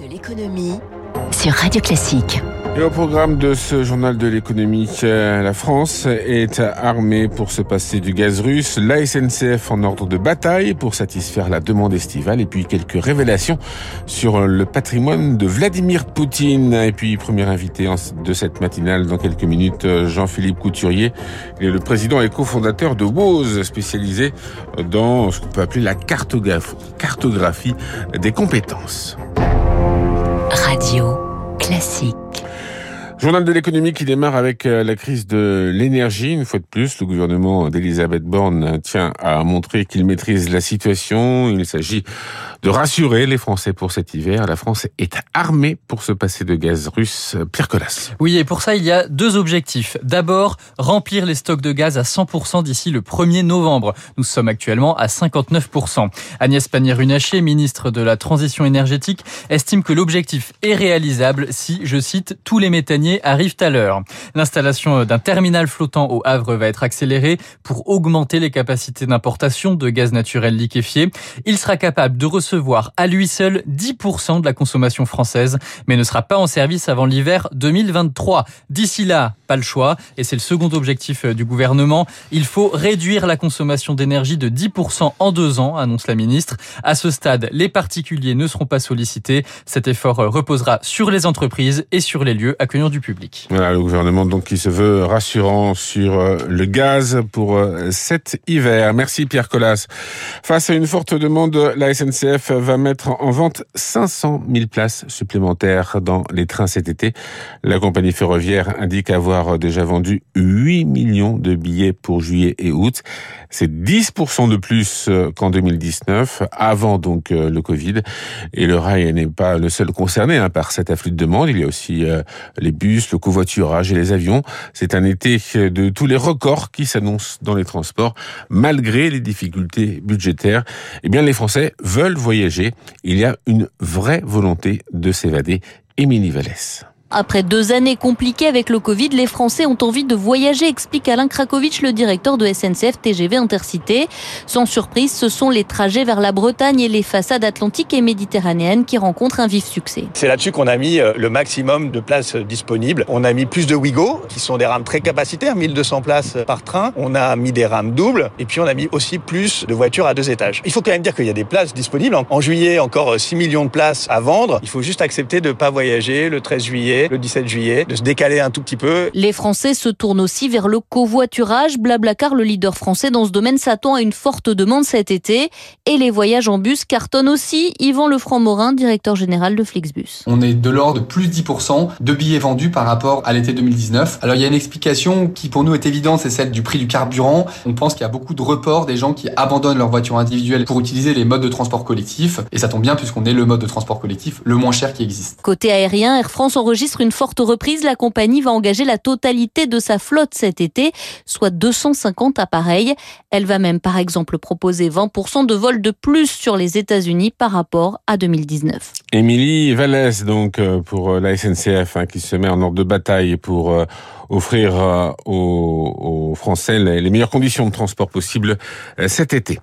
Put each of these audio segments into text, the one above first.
de l'économie sur Radio Classique. Et au programme de ce journal de l'économie, euh, la France est armée pour se passer du gaz russe, la SNCF en ordre de bataille pour satisfaire la demande estivale et puis quelques révélations sur le patrimoine de Vladimir Poutine. Et puis premier invité de cette matinale dans quelques minutes, Jean-Philippe Couturier. Il est le président et cofondateur de WOZ, spécialisé dans ce qu'on peut appeler la cartographie des compétences. Radio classique. Journal de l'économie qui démarre avec euh, la crise de l'énergie. Une fois de plus, le gouvernement d'Elisabeth Borne tient à montrer qu'il maîtrise la situation. Il s'agit de rassurer les Français pour cet hiver. La France est armée pour se passer de gaz russe. Pierre Collas. Oui, et pour ça, il y a deux objectifs. D'abord, remplir les stocks de gaz à 100% d'ici le 1er novembre. Nous sommes actuellement à 59%. Agnès Pannier-Runacher, ministre de la Transition énergétique, estime que l'objectif est réalisable si, je cite, tous les méthaniers arrivent à l'heure. L'installation d'un terminal flottant au Havre va être accélérée pour augmenter les capacités d'importation de gaz naturel liquéfié. Il sera capable de recevoir à lui seul 10% de la consommation française, mais ne sera pas en service avant l'hiver 2023. D'ici là, pas le choix, et c'est le second objectif du gouvernement. Il faut réduire la consommation d'énergie de 10% en deux ans, annonce la ministre. À ce stade, les particuliers ne seront pas sollicités. Cet effort reposera sur les entreprises et sur les lieux accueillant du public. Voilà, le gouvernement donc qui se veut rassurant sur euh, le gaz pour euh, cet hiver. Merci Pierre Collas. Face à une forte demande, la SNCF va mettre en vente 500 000 places supplémentaires dans les trains cet été. La compagnie ferroviaire indique avoir déjà vendu 8 millions de billets pour juillet et août. C'est 10% de plus euh, qu'en 2019, avant donc le Covid. Et le rail n'est pas le seul concerné hein, par cet afflux de demande. Il y a aussi les bus le covoiturage et les avions. C'est un été de tous les records qui s'annoncent dans les transports, malgré les difficultés budgétaires. Eh bien, les Français veulent voyager. Il y a une vraie volonté de s'évader. Émilie Vallès. Après deux années compliquées avec le Covid, les Français ont envie de voyager, explique Alain Krakowicz, le directeur de SNCF TGV Intercité. Sans surprise, ce sont les trajets vers la Bretagne et les façades atlantiques et méditerranéennes qui rencontrent un vif succès. C'est là-dessus qu'on a mis euh, le maximum de places disponibles. On a mis plus de Wigo, qui sont des rames très capacitaires, 1200 places par train. On a mis des rames doubles, et puis on a mis aussi plus de voitures à deux étages. Il faut quand même dire qu'il y a des places disponibles. En juillet, encore 6 millions de places à vendre. Il faut juste accepter de ne pas voyager le 13 juillet le 17 juillet, de se décaler un tout petit peu. Les Français se tournent aussi vers le covoiturage. Blablacar, le leader français dans ce domaine, s'attend à une forte demande cet été. Et les voyages en bus cartonnent aussi. Yvan Lefranc-Morin, directeur général de Flixbus. On est de l'ordre de plus 10% de billets vendus par rapport à l'été 2019. Alors il y a une explication qui pour nous est évidente, c'est celle du prix du carburant. On pense qu'il y a beaucoup de reports des gens qui abandonnent leur voiture individuelle pour utiliser les modes de transport collectif. Et ça tombe bien puisqu'on est le mode de transport collectif le moins cher qui existe. Côté aérien, Air France enregistre une forte reprise, la compagnie va engager la totalité de sa flotte cet été, soit 250 appareils. Elle va même par exemple proposer 20% de vols de plus sur les États-Unis par rapport à 2019. Émilie Vallès, donc, euh, pour euh, la SNCF, hein, qui se met en ordre de bataille pour euh, offrir aux, Français les meilleures conditions de transport possibles cet été.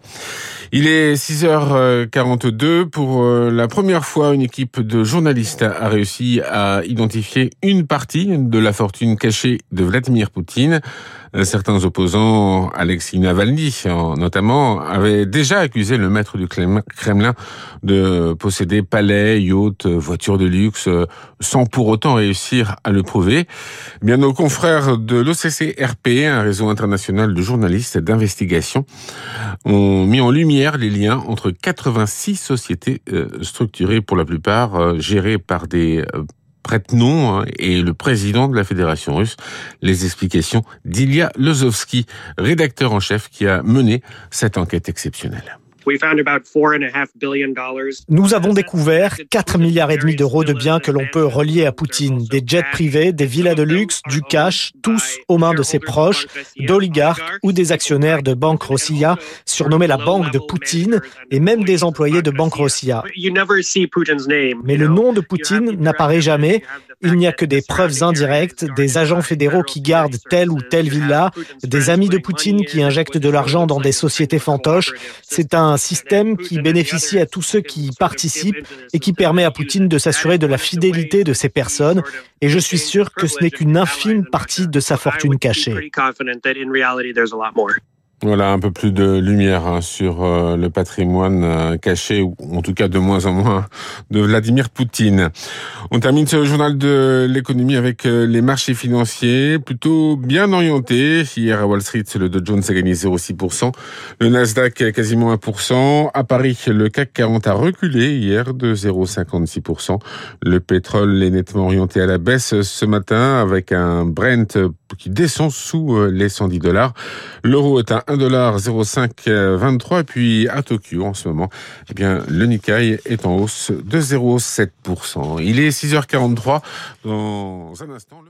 Il est 6h42. Pour la première fois, une équipe de journalistes a réussi à identifier une partie de la fortune cachée de Vladimir Poutine. Euh, certains opposants, Alexis Navalny notamment, avaient déjà accusé le maître du Kremlin de posséder palais, yachts, voitures de luxe, sans pour autant réussir à le prouver. Bien, nos confrères de l'OCC-RP, un réseau international de journalistes d'investigation, ont mis en lumière les liens entre 86 sociétés euh, structurées pour la plupart euh, gérées par des prête-nom hein, et le président de la Fédération russe. Les explications d'Ilya Lozovski, rédacteur en chef qui a mené cette enquête exceptionnelle. Nous avons découvert 4 milliards et demi d'euros de biens que l'on peut relier à Poutine. Des jets privés, des villas de luxe, du cash, tous aux mains de ses proches, d'oligarques ou des actionnaires de Banque Rossiya, surnommée la banque de Poutine, et même des employés de Banque Rossiya. Mais le nom de Poutine n'apparaît jamais. Il n'y a que des preuves indirectes, des agents fédéraux qui gardent telle ou telle villa, des amis de Poutine qui injectent de l'argent dans des sociétés fantoches. C'est un système qui bénéficie à tous ceux qui y participent et qui permet à Poutine de s'assurer de la fidélité de ces personnes. Et je suis sûr que ce n'est qu'une infime partie de sa fortune cachée. Voilà un peu plus de lumière hein, sur euh, le patrimoine euh, caché, ou en tout cas de moins en moins, de Vladimir Poutine. On termine ce journal de l'économie avec euh, les marchés financiers plutôt bien orientés. Hier à Wall Street, le Dow Jones a gagné 0,6%, le Nasdaq quasiment 1%. À Paris, le CAC 40 a reculé hier de 0,56%. Le pétrole est nettement orienté à la baisse ce matin avec un Brent qui descend sous les 110 dollars. L'euro est à 1,0523 et puis à Tokyo en ce moment, eh bien le Nikkei est en hausse de 0,7%. Il est 6h43 dans un instant.